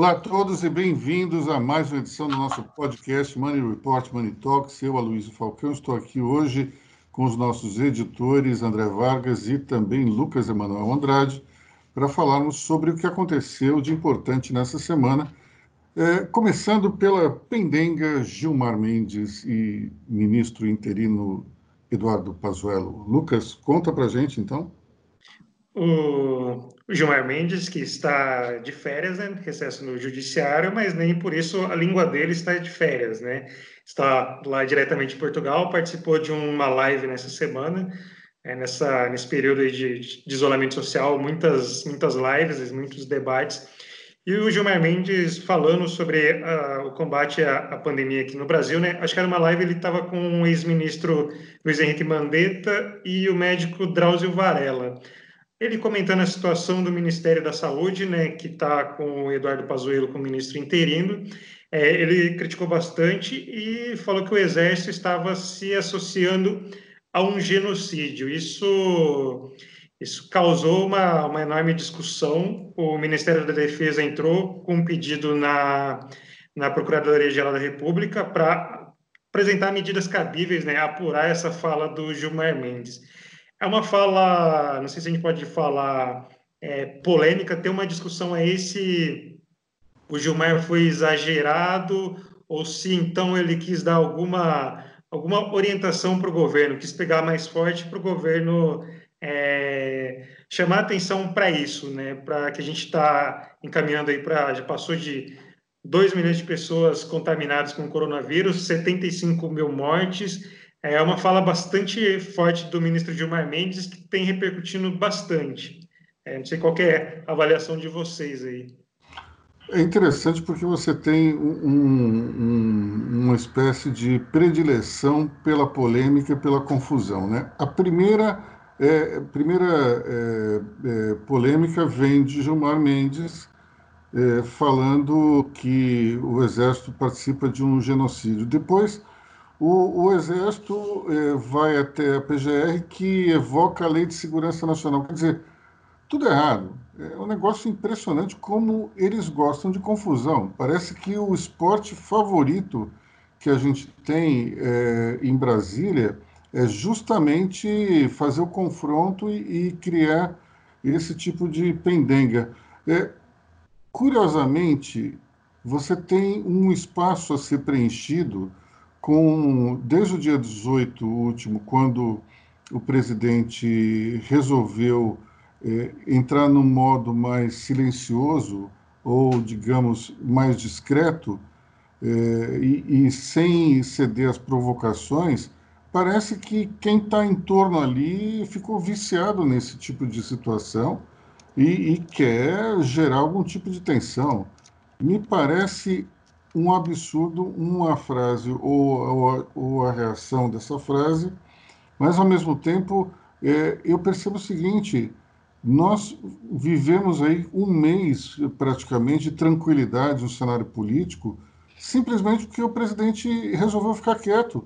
Olá a todos e bem-vindos a mais uma edição do nosso podcast Money Report, Money Talks. Eu, Aloysio Falcão, estou aqui hoje com os nossos editores André Vargas e também Lucas Emanuel Andrade para falarmos sobre o que aconteceu de importante nessa semana, é, começando pela pendenga Gilmar Mendes e ministro interino Eduardo Pazuello. Lucas, conta para gente então. O, Gilmar Mendes, que está de férias, né, recesso no judiciário, mas nem por isso a língua dele está de férias, né? Está lá diretamente em Portugal, participou de uma live nessa semana, é, nessa, nesse período de, de, isolamento social, muitas, muitas lives, muitos debates, e o Gilmar Mendes falando sobre uh, o combate à, à, pandemia aqui no Brasil, né? Acho que era uma live, ele estava com o ex-ministro Luiz Henrique Mandetta e o médico Drauzio Varela. Ele comentando a situação do Ministério da Saúde, né, que está com o Eduardo Pazuello como ministro interino, é, ele criticou bastante e falou que o Exército estava se associando a um genocídio. Isso, isso causou uma, uma enorme discussão. O Ministério da Defesa entrou com um pedido na, na Procuradoria-Geral da República para apresentar medidas cabíveis, né, apurar essa fala do Gilmar Mendes. É uma fala, não sei se a gente pode falar é, polêmica, tem uma discussão aí se o Gilmar foi exagerado ou se então ele quis dar alguma, alguma orientação para o governo, quis pegar mais forte para o governo é, chamar atenção para isso, né? Para que a gente está encaminhando aí para já passou de 2 milhões de pessoas contaminadas com coronavírus, 75 mil mortes é uma fala bastante forte do ministro Gilmar Mendes que tem repercutindo bastante. É, não sei qual é a avaliação de vocês aí. É interessante porque você tem um, um, uma espécie de predileção pela polêmica e pela confusão. Né? A primeira, é, primeira é, é, polêmica vem de Gilmar Mendes, é, falando que o Exército participa de um genocídio. Depois, o, o Exército eh, vai até a PGR que evoca a Lei de Segurança Nacional. Quer dizer, tudo errado. É um negócio impressionante como eles gostam de confusão. Parece que o esporte favorito que a gente tem eh, em Brasília é justamente fazer o confronto e, e criar esse tipo de pendenga. É, curiosamente, você tem um espaço a ser preenchido com desde o dia 18 último, quando o presidente resolveu é, entrar num modo mais silencioso ou, digamos, mais discreto é, e, e, sem ceder às provocações, parece que quem está em torno ali ficou viciado nesse tipo de situação e, e quer gerar algum tipo de tensão. Me parece um absurdo, uma frase ou, ou, ou, a reação dessa frase, mas ao mesmo tempo é, eu percebo o seguinte: nós vivemos aí um mês praticamente de tranquilidade no cenário político, simplesmente porque o presidente resolveu ficar quieto.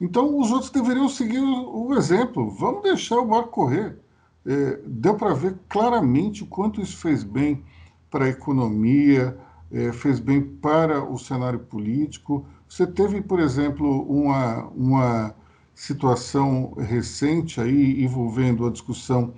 Então os outros deveriam seguir o, exemplo. Vamos deixar o barco correr. É, deu para ver claramente o quanto isso fez bem para a economia, é, fez bem para o cenário político. Você teve, por exemplo, uma, uma situação recente aí envolvendo a discussão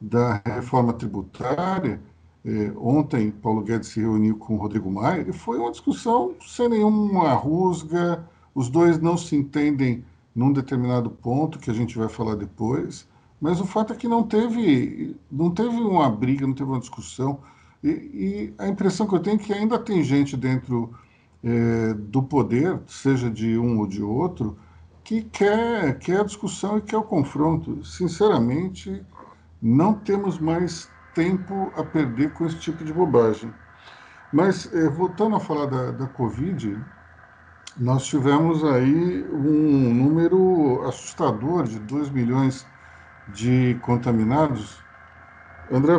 da reforma tributária. É, ontem, Paulo Guedes se reuniu com Rodrigo Maia e foi uma discussão sem nenhuma rusga. Os dois não se entendem num determinado ponto que a gente vai falar depois. Mas o fato é que não teve, não teve uma briga, não teve uma discussão. E, e, a impressão que eu tenho é que ainda tem gente dentro é, do poder, seja de um ou de outro, que quer, quer a discussão e quer o confronto. Sinceramente, não temos mais tempo a perder com esse tipo de bobagem. Mas, é, voltando a falar da, da Covid, nós tivemos aí um número assustador de 2 milhões de contaminados André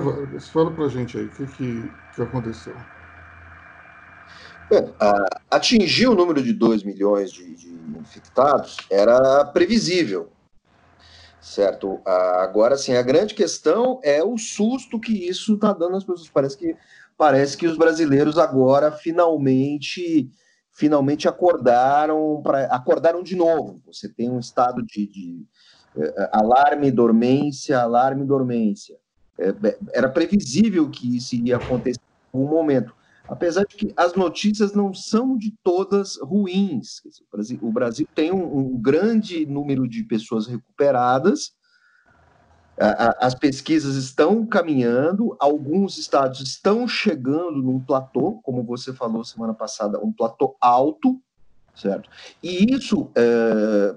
fala para a gente aí o que, que, que aconteceu. Atingir o número de 2 milhões de, de, infectados era previsível, certo? agora, sim, a grande questão é o susto que isso está dando às pessoas. Parece que parece que os brasileiros agora finalmente finalmente acordaram para acordaram de novo. Você tem um estado de, de uh, alarme, dormência, alarme, dormência. É, era previsível que isso iria acontecer em algum momento, apesar de que as notícias não são de todas ruins. O Brasil, tem um, grande número de pessoas recuperadas as pesquisas estão caminhando, alguns estados estão chegando num platô, como você falou semana passada, um platô alto, certo? E isso é,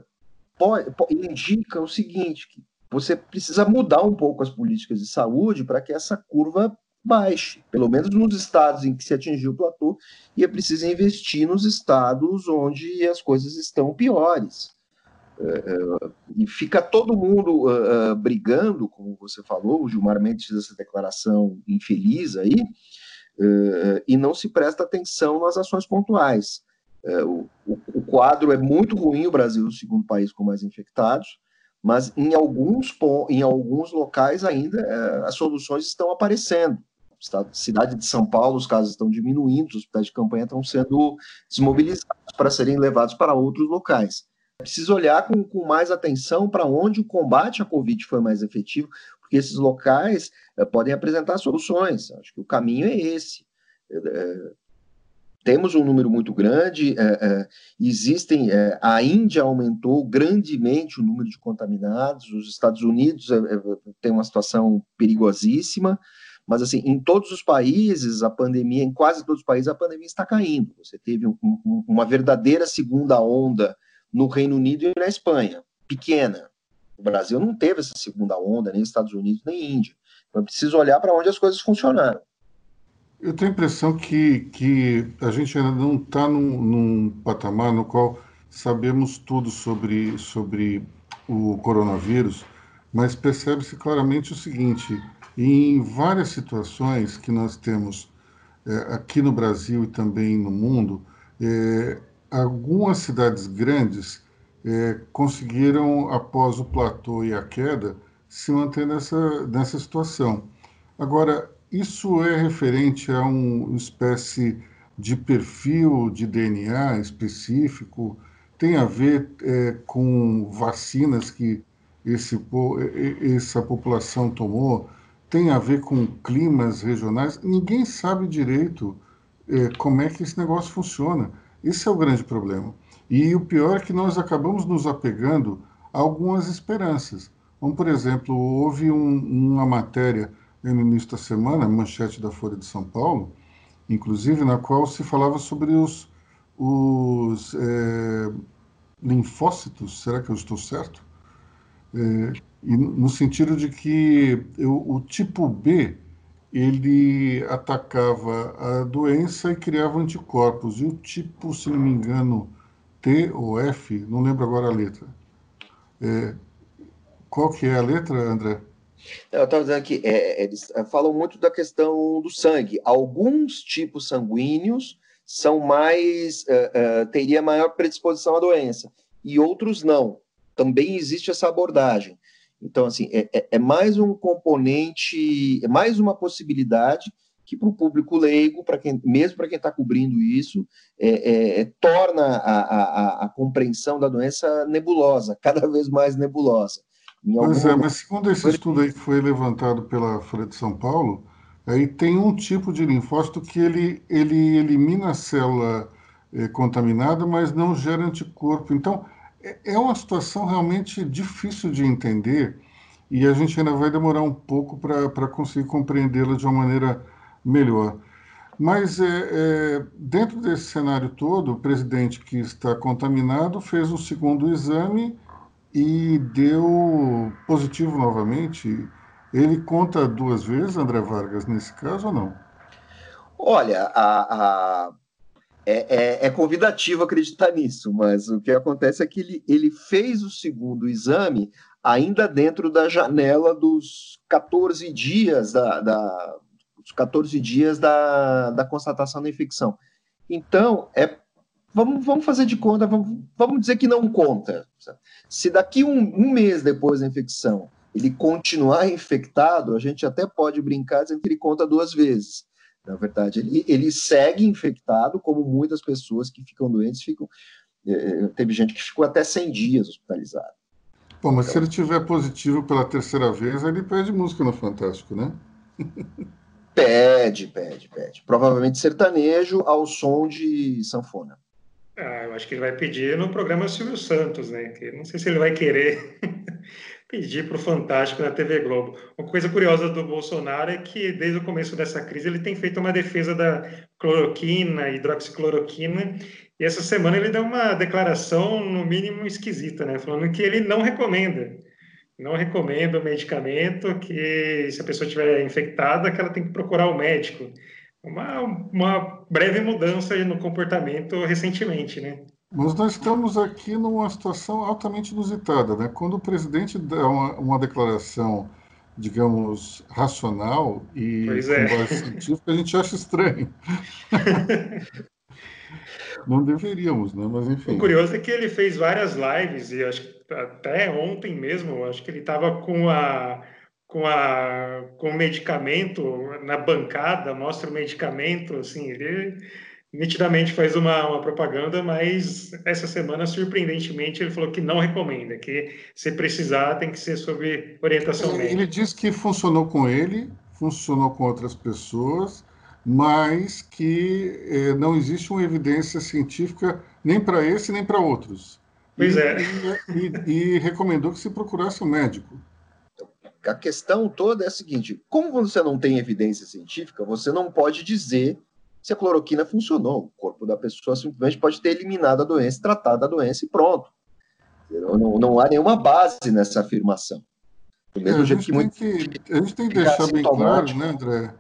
pode, indica o seguinte: que você precisa mudar um pouco as políticas de saúde para que essa curva baixe, pelo menos nos estados em que se atingiu o platô, e é preciso investir nos estados onde as coisas estão piores. Uh, e fica todo mundo uh, brigando, como você falou, o Gilmar Mendes fez essa declaração infeliz aí, e não se presta atenção nas ações pontuais. O, quadro é muito ruim, o Brasil é o segundo país com mais infectados, mas em alguns, em alguns locais ainda as soluções estão aparecendo. Cidade de São Paulo, os casos estão diminuindo, os hospitais de campanha estão sendo desmobilizados para serem levados para outros locais precisa olhar com, com mais atenção para onde o combate à Covid foi mais efetivo, porque esses locais é, podem apresentar soluções. Acho que o caminho é esse. É, temos um número muito grande, é, existem, a Índia aumentou grandemente o número de contaminados, os Estados Unidos tem uma situação perigosíssima, mas assim, em todos os países, a pandemia, em quase todos os países, a pandemia está caindo. Você teve um, um, uma verdadeira segunda onda no Reino Unido e na Espanha, pequena. O Brasil não teve essa segunda onda, nem Estados Unidos, nem Índia. Então é preciso olhar para onde as coisas funcionaram. Eu tenho a impressão que, que a gente ainda não está num, num, patamar no qual sabemos tudo sobre, sobre o coronavírus, mas percebe-se claramente o seguinte: em várias situações que nós temos é, aqui no Brasil e também no mundo, é, algumas cidades grandes é, conseguiram, após o platô e a queda, se manter nessa, nessa situação. Agora, isso é referente a uma espécie de perfil de DNA específico? Tem a ver é, com vacinas que esse, essa população tomou? Tem a ver com climas regionais? Ninguém sabe direito é, como é que esse negócio funciona. Esse é o grande problema. E o pior é que nós acabamos nos apegando a algumas esperanças. Como, por exemplo, houve um, uma matéria no início da semana, manchete da Folha de São Paulo, inclusive, na qual se falava sobre os, os é, linfócitos, será que eu estou certo? É, e no sentido de que o, o tipo B ele atacava a doença e criava anticorpos. E o tipo, se não me engano, T ou F, não lembro agora a letra. É, qual que é a letra, André? Eu estava dizendo que é, eles é, falam muito da questão do sangue. Alguns tipos sanguíneos são mais uh, uh, teria maior predisposição à doença e outros não. Também existe essa abordagem. Então, assim, é, é, é mais um componente, é mais uma possibilidade que para o público leigo, para quem, mesmo para quem está cobrindo isso, é, é, é, torna a, a, a, compreensão da doença nebulosa, cada vez mais nebulosa. Pois é, mas segundo esse estudo aí que foi levantado pela Folha de São Paulo, aí tem um tipo de linfócito que ele, ele elimina a célula é, contaminada, mas não gera anticorpo. Então, é uma situação realmente difícil de entender e a gente ainda vai demorar um pouco para conseguir compreendê-la de uma maneira melhor. Mas é, é, dentro desse cenário todo, o presidente que está contaminado fez um segundo exame e deu positivo novamente. Ele conta duas vezes, André Vargas, nesse caso ou não? Olha, a, a é, é, é, convidativo acreditar nisso, mas o que acontece é que ele, ele fez o segundo exame ainda dentro da janela dos 14 dias da, da, dos 14 dias da, da constatação da infecção. Então, é, vamos, vamos fazer de conta, vamos, vamos dizer que não conta. Se daqui um, um mês depois da infecção ele continuar infectado, a gente até pode brincar dizendo que ele conta duas vezes Na verdade, ele, ele segue infectado, como muitas pessoas que ficam doentes ficam. É, teve gente que ficou até 100 dias hospitalizado. Bom, mas então, se ele tiver positivo pela terceira vez, ele pede música no Fantástico, né? Pede, pede, pede. Provavelmente sertanejo ao som de sanfona. Ah, eu acho que ele vai pedir no programa Silvio Santos, né? Que não sei se ele vai querer pedir para o Fantástico na TV Globo. Uma coisa curiosa do Bolsonaro é que, desde o começo dessa crise, ele tem feito uma defesa da cloroquina, hidroxicloroquina, e essa semana ele deu uma declaração, no mínimo, esquisita, né? Falando que ele não recomenda. Não recomenda o medicamento, que se a pessoa estiver infectada, que ela tem que procurar o médico. Uma, uma breve mudança no comportamento recentemente, né? Mas nós estamos aqui numa situação altamente inusitada, né? Quando o presidente dá uma, uma declaração, digamos, racional e é. com base científica, a gente acha estranho. Não deveríamos, né? Mas enfim. O curioso é que ele fez várias lives e acho que até ontem mesmo, acho que ele estava com a com a com o medicamento na bancada, mostra o medicamento, assim, ele nitidamente faz uma, uma propaganda, mas essa semana, surpreendentemente, ele falou que não recomenda, que se precisar tem que ser sob orientação ele, médica. Ele disse que funcionou com ele, funcionou com outras pessoas, mas que eh, não existe uma evidência científica nem para esse nem para outros. Pois e, é. E, e, e recomendou que se procurasse um médico. A questão toda é a seguinte: como você não tem evidência científica, você não pode dizer se a cloroquina funcionou. O corpo da pessoa simplesmente pode ter eliminado a doença, tratado a doença e pronto. Não, não há nenhuma base nessa afirmação. Do mesmo é, a, gente jeito que, que, a gente tem que deixar bem claro, né, André?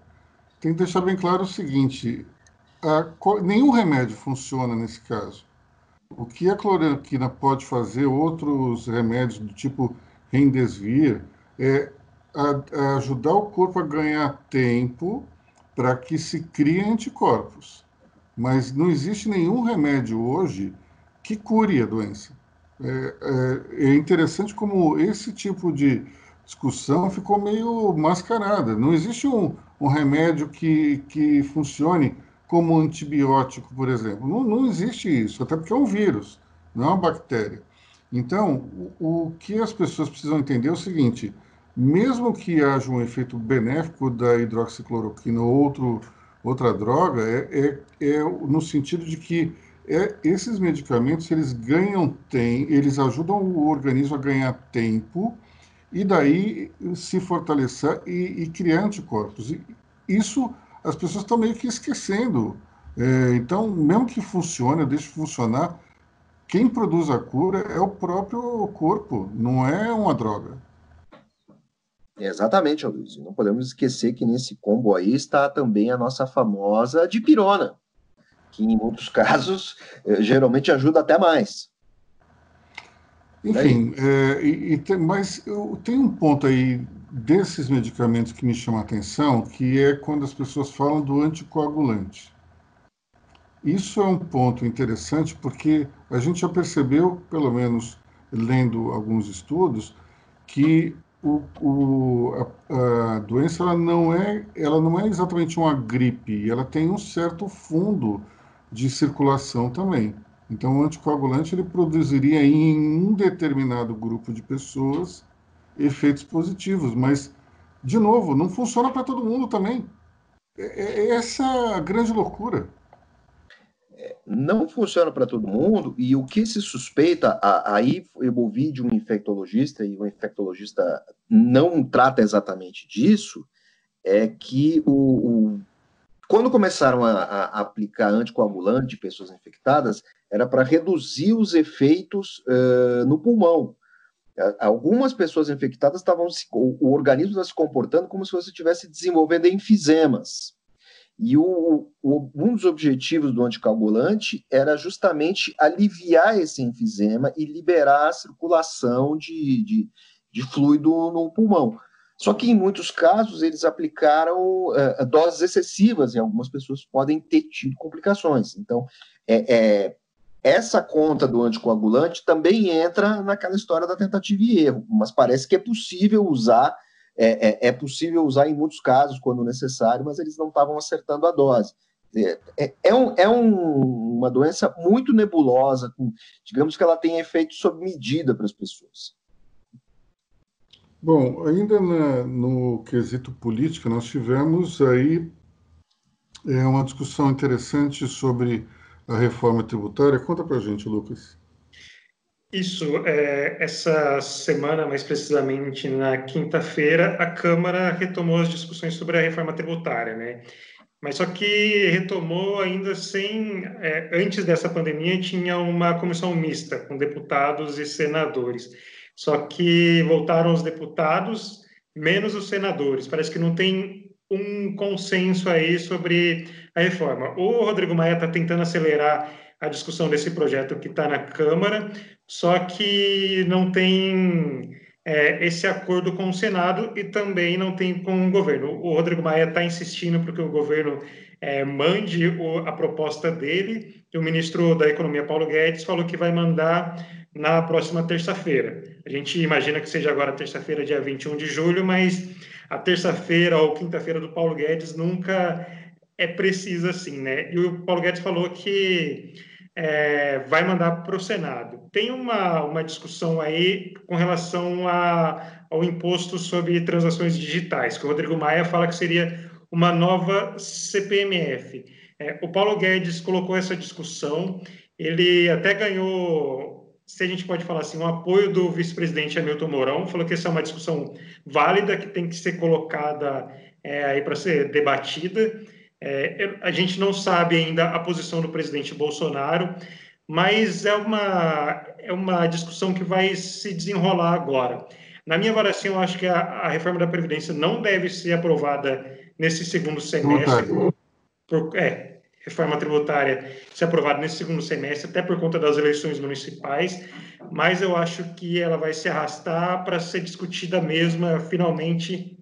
Tem que deixar bem claro o seguinte: a, nenhum remédio funciona nesse caso. O que a cloroquina pode fazer, outros remédios do tipo Remdesivir, é a, a ajudar o corpo a ganhar tempo para que se criem anticorpos. Mas não existe nenhum remédio hoje que cure a doença. É, é, é, interessante como esse tipo de discussão ficou meio mascarada. Não existe um, um remédio que, que funcione como antibiótico, por exemplo. Não, não existe isso, até porque é um vírus, não é uma bactéria. Então, o, que as pessoas precisam entender é o seguinte: mesmo que haja um efeito benéfico da hidroxicloroquina ou outro, outra droga, é, é, é no sentido de que é, esses medicamentos eles ganham tem, eles ajudam o organismo a ganhar tempo e daí se fortalecer e, e criar anticorpos. E isso as pessoas estão meio que esquecendo. É, então, mesmo que funcione, deixe funcionar, quem produz a cura é o próprio corpo, não é uma droga. Exatamente, Luiz. Não podemos esquecer que nesse combo aí está também a nossa famosa dipirona, que em muitos casos eh, geralmente ajuda até mais. Enfim, é, e, e tem, mas eu, tem um ponto aí desses medicamentos que me chama a atenção, que é quando as pessoas falam do anticoagulante. Isso é um ponto interessante porque a gente já percebeu, pelo menos lendo alguns estudos, que o, o, a, a, doença ela não, é, ela não é exatamente uma gripe, ela tem um certo fundo de circulação também. Então, o anticoagulante ele produziria em um determinado grupo de pessoas efeitos positivos, mas, de novo, não funciona para todo mundo também. É, é, é essa a grande loucura não funciona para todo mundo, e o que se suspeita, aí eu ouvi de um infectologista, e o infectologista não trata exatamente disso, é que o, o quando começaram a, a, aplicar anticoagulante em pessoas infectadas, era para reduzir os efeitos uh, no pulmão. Algumas pessoas infectadas estavam, o, o organismo estava se comportando como se você estivesse desenvolvendo enfisemas. E o, o, um dos objetivos do anticoagulante era justamente aliviar esse enfisema e liberar a circulação de, de, de fluido no pulmão. Só que em muitos casos eles aplicaram uh, doses excessivas e algumas pessoas podem ter tido complicações. Então, é, é, essa conta do anticoagulante também entra naquela história da tentativa e erro, mas parece que é possível usar é, é, é possível usar em muitos casos, quando necessário, mas eles não estavam acertando a dose. É, é, é, um, é um, uma doença muito nebulosa, com, digamos que ela tem efeito sob medida para as pessoas. Bom, ainda na, no quesito política, nós tivemos aí é, uma discussão interessante sobre a reforma tributária. Conta para gente, Lucas. Isso, é, essa semana, mais precisamente na quinta-feira, a Câmara retomou as discussões sobre a reforma tributária, né? Mas só que retomou ainda sem. É, antes dessa pandemia, tinha uma comissão mista com deputados e senadores. Só que voltaram os deputados, menos os senadores. Parece que não tem um consenso aí sobre a reforma. O Rodrigo Maia está tentando acelerar a discussão desse projeto que está na Câmara, só que não tem é, esse acordo com o Senado e também não tem com o governo. O Rodrigo Maia está insistindo para que o governo é, mande o, a proposta dele, e o ministro da Economia, Paulo Guedes, falou que vai mandar na próxima terça-feira. A gente imagina que seja agora terça-feira, dia 21 de julho, mas a terça-feira ou quinta-feira do Paulo Guedes nunca é precisa assim, né? E o Paulo Guedes falou que é, vai mandar para o Senado. Tem uma, uma discussão aí com relação a, ao imposto sobre transações digitais, que o Rodrigo Maia fala que seria uma nova CPMF. É, o Paulo Guedes colocou essa discussão, ele até ganhou, se a gente pode falar assim, um apoio do vice-presidente Hamilton Mourão, falou que essa é uma discussão válida, que tem que ser colocada é, aí para ser debatida. É, a gente não sabe ainda a posição do presidente Bolsonaro, mas é uma, é uma discussão que vai se desenrolar agora. Na minha avaliação, eu acho que a, a reforma da Previdência não deve ser aprovada nesse segundo semestre. Por, é, reforma tributária ser aprovada nesse segundo semestre, até por conta das eleições municipais, mas eu acho que ela vai se arrastar para ser discutida mesmo, finalmente,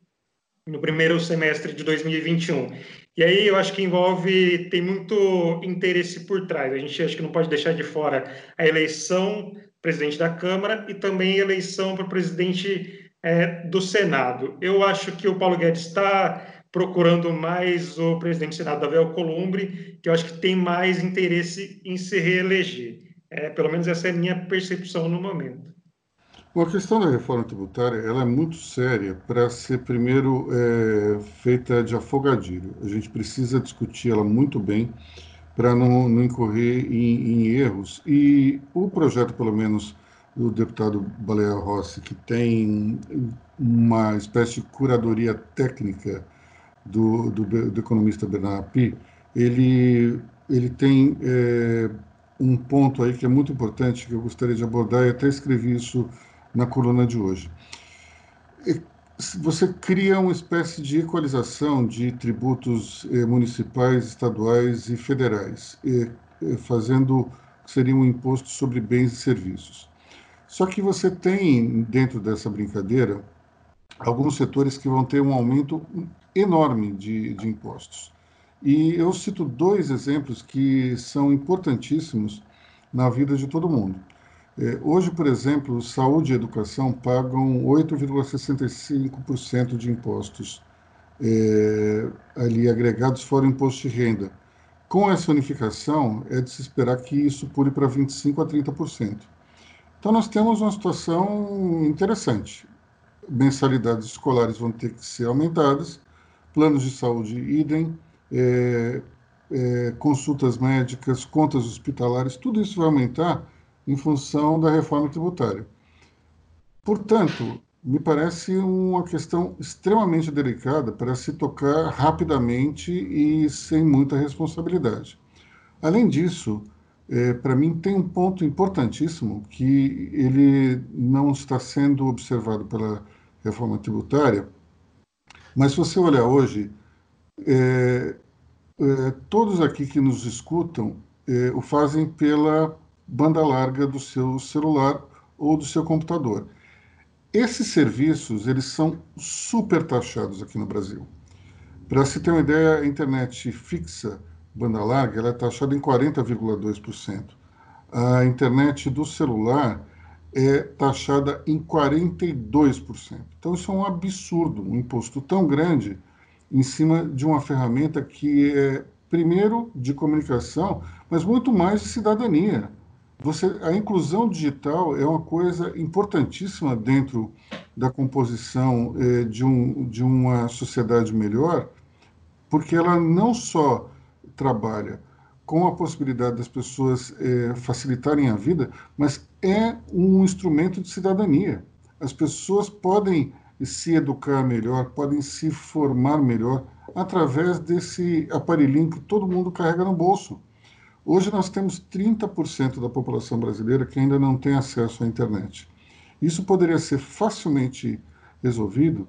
no primeiro semestre de 2021. E aí eu acho que envolve, tem muito interesse por trás. A gente acho que não pode deixar de fora a eleição presidente da Câmara e também a eleição para presidente é, do Senado. Eu acho que o Paulo Guedes está procurando mais o presidente do Senado, Davi Alcolumbre, que eu acho que tem mais interesse em se reeleger. É, pelo menos essa é a minha percepção no momento. Bom, a questão da reforma tributária ela é muito séria para ser, primeiro, é, feita de afogadilho. A gente precisa discutir ela muito bem para não, não, incorrer em, em, erros. E o projeto, pelo menos, do deputado Baleia Rossi, que tem uma espécie de curadoria técnica do, do, do economista Bernard Api, ele, ele tem é, um ponto aí que é muito importante, que eu gostaria de abordar, e até escrevi isso na coluna de hoje. Você cria uma espécie de equalização de tributos eh, municipais, estaduais e federais, fazendo que seria um imposto sobre bens e serviços. Só que você tem, dentro dessa brincadeira, alguns setores que vão ter um aumento enorme de, de impostos. E eu cito dois exemplos que são importantíssimos na vida de todo mundo. É, hoje, por exemplo, saúde e educação pagam 8,65% de impostos é, ali agregados fora o imposto de renda. Com essa unificação, é de se esperar que isso pule para 25% a 30%. Então, nós temos uma situação interessante. Mensalidades escolares vão ter que ser aumentadas, planos de saúde idem, é, é, consultas médicas, contas hospitalares, tudo isso vai aumentar em função da reforma tributária. Portanto, me parece uma questão extremamente delicada para se tocar rapidamente e sem muita responsabilidade. Além disso, é, para mim tem um ponto importantíssimo que ele não está sendo observado pela reforma tributária, mas se você olhar hoje, é, é, todos aqui que nos escutam é, o fazem pela banda larga do seu celular ou do seu computador. Esses serviços, eles são super taxados aqui no Brasil. Para se ter uma ideia, a internet fixa, banda larga, ela é taxada em 40,2%. A internet do celular é taxada em 42%. Então, isso é um absurdo, um imposto tão grande em cima de uma ferramenta que é, primeiro, de comunicação, mas muito mais de cidadania. Você, a inclusão digital é uma coisa importantíssima dentro da composição eh, de, um, de uma sociedade melhor, porque ela não só trabalha com a possibilidade das pessoas eh, facilitarem a vida, mas é um instrumento de cidadania. As pessoas podem se educar melhor, podem se formar melhor através desse aparelhinho que todo mundo carrega no bolso. Hoje nós temos 30% da população brasileira que ainda não tem acesso à internet. Isso poderia ser facilmente resolvido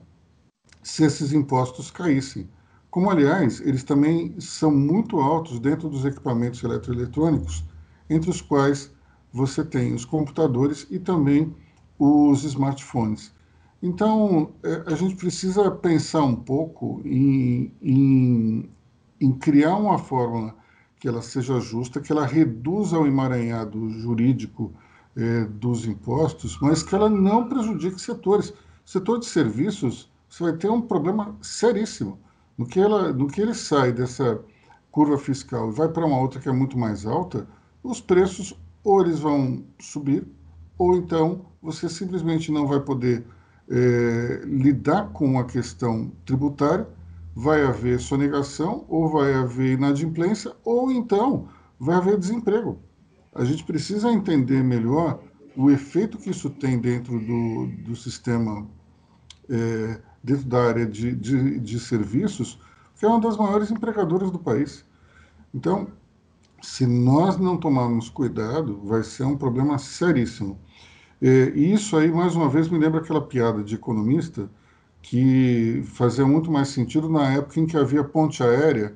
se esses impostos caíssem. Como, aliás, eles também são muito altos dentro dos equipamentos eletroeletrônicos, entre os quais você tem os computadores e também os smartphones. Então, é, a gente precisa pensar um pouco em, em, em criar uma fórmula que ela seja justa, que ela reduza o emaranhado jurídico é, dos impostos, mas que ela não prejudique setores. Setor de serviços, você vai ter um problema seríssimo. No que, ela, no que ele sai dessa curva fiscal e vai para uma outra que é muito mais alta, os preços ou eles vão subir, ou então você simplesmente não vai poder é, lidar com a questão tributária vai haver sonegação, ou vai haver inadimplência, ou então vai haver desemprego. A gente precisa entender melhor o efeito que isso tem dentro do, do sistema, é, dentro da área de, de, de serviços, que é uma das maiores empregadoras do país. Então, se nós não tomarmos cuidado, vai ser um problema seríssimo. É, e isso aí, mais uma vez, me lembra aquela piada de economista que fazia muito mais sentido na época em que havia ponte aérea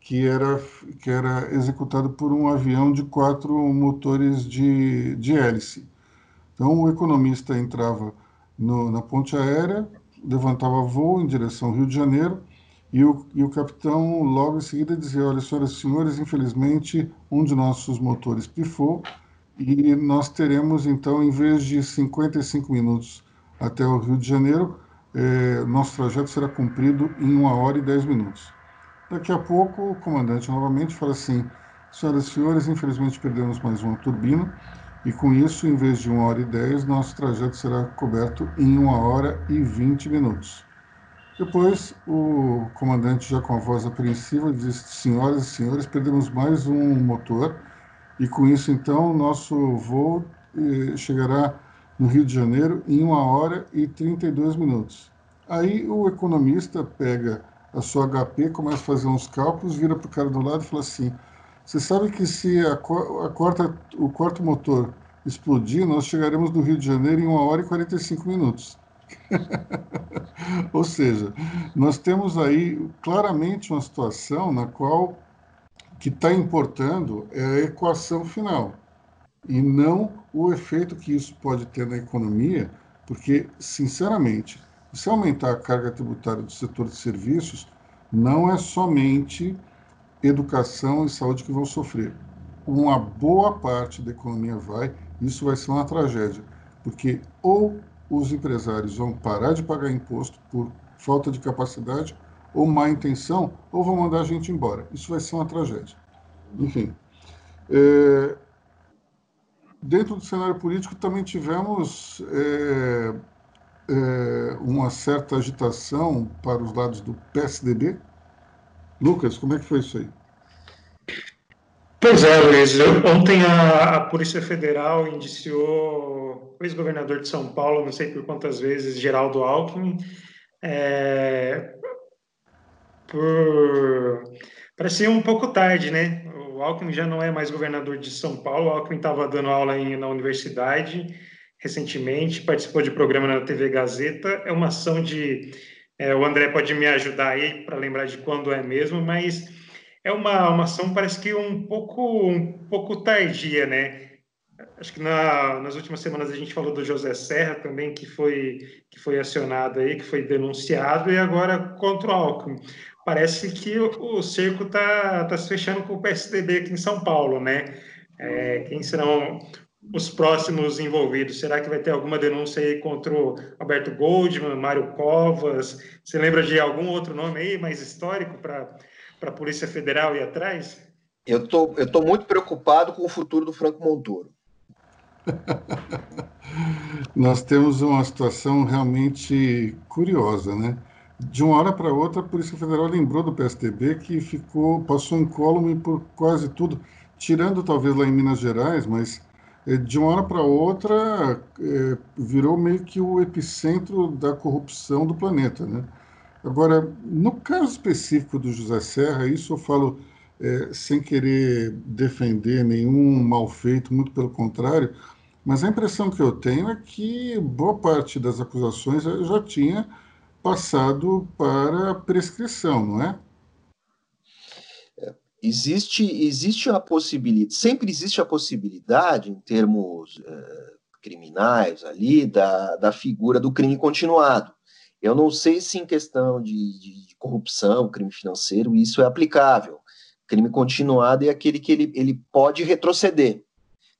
que era, que era executado por um avião de quatro motores de, de hélice. Então, o economista entrava no, na ponte aérea, levantava voo em direção ao Rio de Janeiro, e o, e o capitão logo em seguida dizia: Olha, senhoras e senhores, infelizmente um de nossos motores pifou, e nós teremos então, em vez de 55 minutos até o Rio de Janeiro, é, nosso trajeto será cumprido em uma hora e dez minutos. Daqui a pouco, o comandante novamente fala assim: Senhoras e senhores, infelizmente perdemos mais uma turbina, e com isso, em vez de uma hora e dez, nosso trajeto será coberto em uma hora e vinte minutos. Depois, o comandante, já com a voz apreensiva, diz: Senhoras e senhores, perdemos mais um motor, e com isso, então, nosso voo eh, chegará no Rio de Janeiro em uma hora e 32 minutos. Aí o economista pega a sua HP, começa a fazer uns cálculos, vira para o cara do lado e fala assim: Você sabe que se a, a o quarto motor explodir, nós chegaremos no Rio de Janeiro em uma hora e 45 minutos. Ou seja, nós temos aí claramente uma situação na qual que está importando é a equação final e não o efeito que isso pode ter na economia, porque, sinceramente, se aumentar a carga tributária do setor de serviços, não é somente educação e saúde que vão sofrer. Uma boa parte da economia vai, isso vai ser uma tragédia, porque ou os empresários vão parar de pagar imposto por falta de capacidade ou má intenção, ou vão mandar a gente embora. Isso vai ser uma tragédia. Enfim, é, dentro do cenário político também tivemos é, é, uma certa agitação para os lados do PSDB. Lucas, como é que foi isso aí? Pois é, Luiz. Ontem a, a Polícia Federal indiciou o ex-governador de São Paulo, não sei por quantas vezes, Geraldo Alckmin, é, por... Parecia um pouco tarde, né? O Alckmin já não é mais governador de São Paulo, o Alckmin estava dando aula em, na universidade recentemente, participou de programa na TV Gazeta, é uma ação de... É, o André pode me ajudar aí para lembrar de quando é mesmo, mas é uma, uma ação parece que um pouco, um pouco tardia, né? Acho que na, nas últimas semanas a gente falou do José Serra também, que foi, que foi acionado aí, que foi denunciado, e agora contra o Alckmin parece que o, o cerco está tá se fechando com o PSDB aqui em São Paulo, né? É, quem serão os próximos envolvidos? Será que vai ter alguma denúncia aí contra o Alberto Goldman, Mário Covas? Você lembra de algum outro nome aí mais histórico para a Polícia Federal ir atrás? Eu tô, eu tô muito preocupado com o futuro do Franco Montoro. Nós temos uma situação realmente curiosa, né? De uma hora para outra, a Polícia Federal lembrou do PSDB que ficou, passou incólume por quase tudo, tirando talvez lá em Minas Gerais, mas é, de uma hora para outra é, virou meio que o epicentro da corrupção do planeta, né? Agora, no caso específico do José Serra, isso eu falo é, sem querer defender nenhum mal feito, muito pelo contrário, mas a impressão que eu tenho é que boa parte das acusações já tinha passado para prescrição, não é? Existe, existe a possibilidade, sempre existe a possibilidade, em termos uh, criminais ali, da, da figura do crime continuado. Eu não sei se em questão de, de, de corrupção, crime financeiro, isso é aplicável. Crime continuado é aquele que ele, ele pode retroceder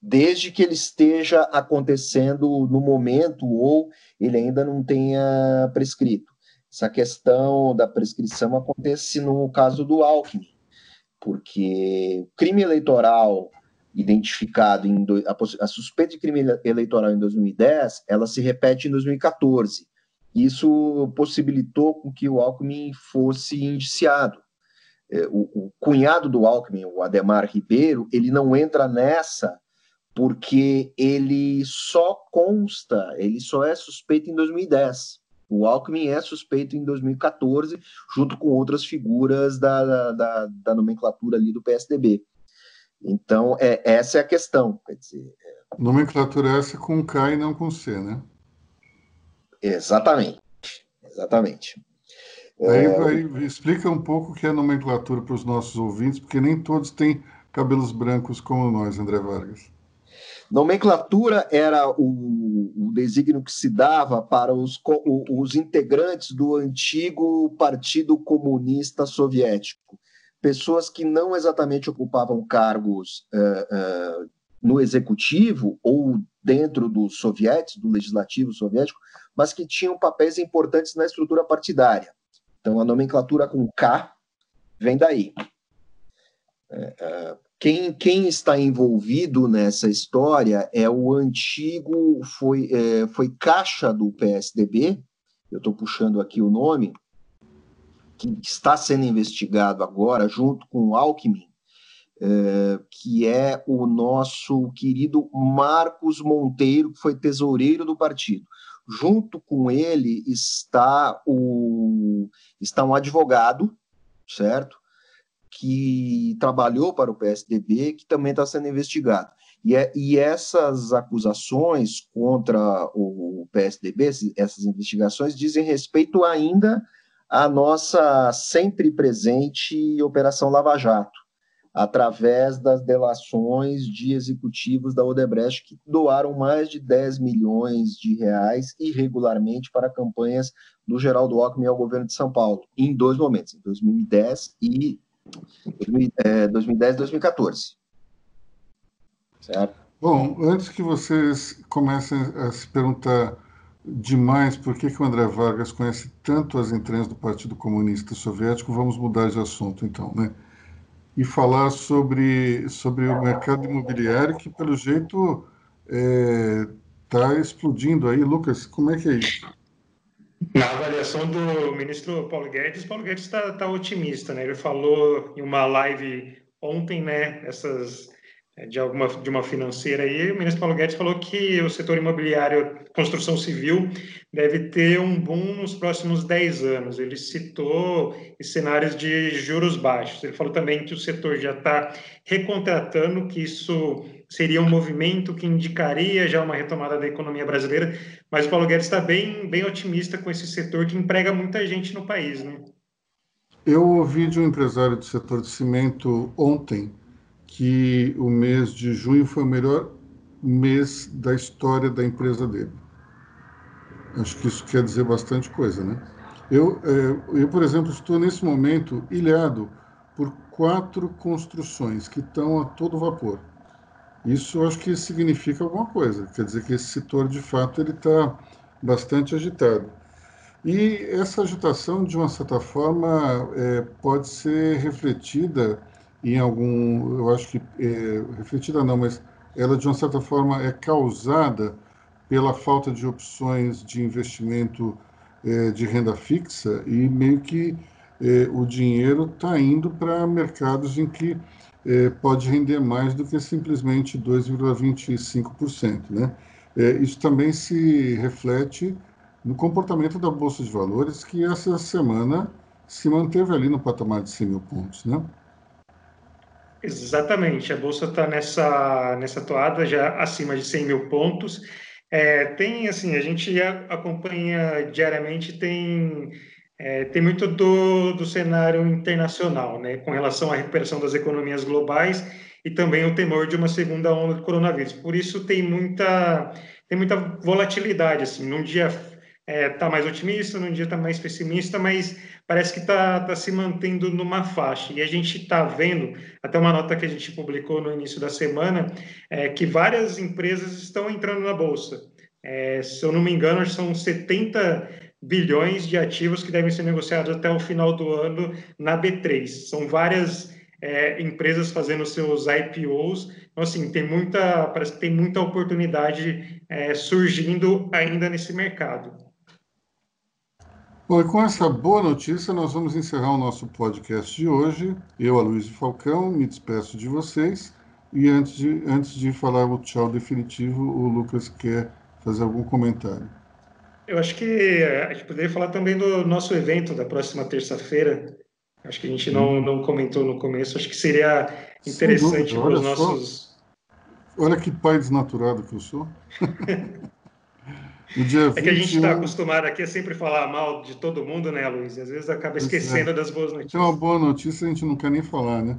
desde que ele esteja acontecendo no momento ou ele ainda não tenha prescrito. Essa questão da prescrição acontece no caso do Alckmin, porque o crime eleitoral identificado em do, a, a, suspeita de crime eleitoral em 2010, ela se repete em 2014. Isso possibilitou com que o Alckmin fosse indiciado. É, o, o cunhado do Alckmin, o Ademar Ribeiro, ele não entra nessa porque ele só consta, ele só é suspeito em 2010. O Alckmin é suspeito em 2014, junto com outras figuras da, da, da nomenclatura ali do PSDB. Então, é, essa é a questão. Quer dizer, é... Nomenclatura essa com K e não com C, né? Exatamente. Exatamente. Aí, é... aí, explica um pouco o que é nomenclatura para os nossos ouvintes, porque nem todos têm cabelos brancos como nós, André Vargas. Nomenclatura era o, o desígnio que se dava para os, os integrantes do antigo Partido Comunista Soviético, pessoas que não exatamente ocupavam cargos uh, uh, no executivo ou dentro dos sovietes, do legislativo soviético, mas que tinham papéis importantes na estrutura partidária. Então, a nomenclatura com K vem daí. Quem, quem está envolvido nessa história é o antigo, foi, é, foi caixa do PSDB, eu estou puxando aqui o nome, que está sendo investigado agora, junto com o Alckmin, é, que é o nosso querido Marcos Monteiro, que foi tesoureiro do partido. Junto com ele está, o, está um advogado, certo? Que trabalhou para o PSDB, que também está sendo investigado. E, é, e, essas acusações contra o PSDB, essas investigações, dizem respeito ainda à nossa sempre presente Operação Lava Jato, através das delações de executivos da Odebrecht que doaram mais de 10 milhões de reais irregularmente para campanhas do Geraldo Alckmin ao governo de São Paulo, em dois momentos, em 2010 e 2010 2014. Certo? Bom, antes que vocês comecem a se perguntar demais por que, que o André Vargas conhece tanto as entranhas do Partido Comunista Soviético, vamos mudar de assunto então, né? E falar sobre, sobre o mercado imobiliário que, pelo jeito, está é, explodindo aí. Lucas, como é que é isso? Na avaliação do ministro Paulo Guedes, Paulo Guedes está tá otimista, né? Ele falou em uma live ontem, né? Essas é, de alguma de uma financeira aí, o ministro Paulo Guedes falou que o setor imobiliário, construção civil, deve ter um boom nos próximos 10 anos. Ele citou cenários de juros baixos. Ele falou também que o setor já está recontratando, que isso seria um movimento que indicaria já uma retomada da economia brasileira, mas o Paulo Guedes está bem, bem otimista com esse setor que emprega muita gente no país, né? Eu ouvi de um empresário do setor de cimento ontem que o mês de junho foi o melhor mês da história da empresa dele. Acho que isso quer dizer bastante coisa, né? Eu, é, eu por exemplo, estou nesse momento ilhado por quatro construções que estão a todo vapor Isso acho que significa alguma coisa, quer dizer que esse setor de fato ele está bastante agitado. E essa agitação, de uma certa forma, é, pode ser refletida em algum, eu acho que, é, refletida não, mas ela, de uma certa forma, é causada pela falta de opções de investimento é, de renda fixa e meio que é, o dinheiro está indo para mercados em que é, pode render mais do que simplesmente 2,25%. Né? É, isso também se reflete no comportamento da Bolsa de Valores, que essa semana se manteve ali no patamar de 100 mil pontos. Né? Exatamente, a Bolsa está nessa, nessa toada já acima de 100 mil pontos. É, tem, assim, a gente acompanha diariamente, tem é, tem muito do, do cenário internacional, né, com relação à recuperação das economias globais e também o temor de uma segunda onda do coronavírus. Por isso tem muita tem muita volatilidade, assim, num dia é, tá mais otimista, num dia está mais pessimista, mas parece que está tá se mantendo numa faixa. E a gente está vendo, até uma nota que a gente publicou no início da semana, é, que várias empresas estão entrando na Bolsa. É, se eu não me engano, são 70 bilhões de ativos que devem ser negociados até o final do ano na B3. São várias é, empresas fazendo seus IPOs. Então, assim, tem muita, parece que tem muita oportunidade é, surgindo ainda nesse mercado. Bom, e com essa boa notícia, nós vamos encerrar o nosso podcast de hoje. Eu, Aloysio Falcão, me despeço de vocês. E antes de, antes de falar o tchau definitivo, o Lucas quer fazer algum comentário. Eu acho que a gente poderia falar também do nosso evento da próxima terça-feira. Acho que a gente não, não comentou no começo. Acho que seria interessante para os nossos. Só. Olha que pai desnaturado que eu sou. No dia 20, é que a gente está acostumado aqui a sempre falar mal de todo mundo, né, Luiz? Às vezes acaba esquecendo é. das boas notícias. Tem uma boa notícia, a gente não quer nem falar, né?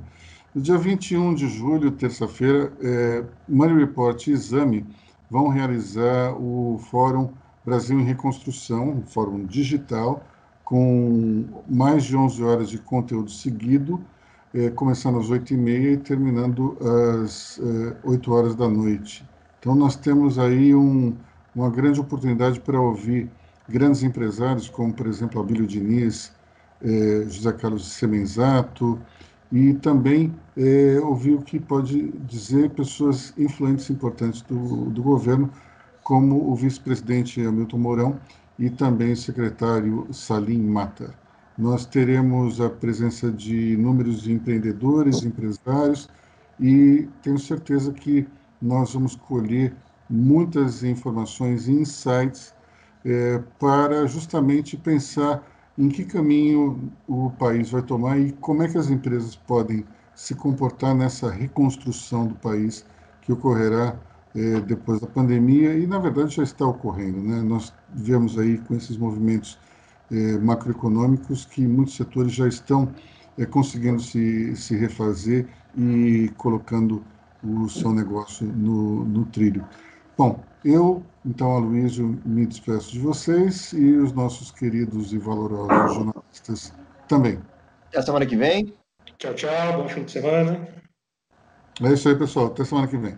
No dia 21 de julho, terça-feira, é, Money Report e Exame vão realizar o Fórum Brasil em Reconstrução, um fórum digital, com mais de 11 horas de conteúdo seguido, eh, começando às 8h30 e terminando às eh, 8 horas da noite. Então, nós temos aí um, uma grande oportunidade para ouvir grandes empresários, como, por exemplo, Abílio Diniz, eh, José Carlos Semenzato, e também eh, ouvir o que pode dizer pessoas influentes importantes do, do governo como o vice-presidente Hamilton Mourão e também o secretário Salim Matar. Nós teremos a presença de inúmeros empreendedores, empresários, e tenho certeza que nós vamos colher muitas informações e insights é, para justamente pensar em que caminho o país vai tomar e como é que as empresas podem se comportar nessa reconstrução do país que ocorrerá é, depois da pandemia e, na verdade, já está ocorrendo. Né? Nós vemos aí com esses movimentos é, macroeconômicos que muitos setores já estão é, conseguindo se, se refazer e colocando o seu negócio no, no trilho. Bom, eu, então, Aloysio, me despeço de vocês e os nossos queridos e valorosos jornalistas também. Até semana que vem. Tchau, tchau. Bom fim de semana. É isso aí, pessoal. Até semana que vem.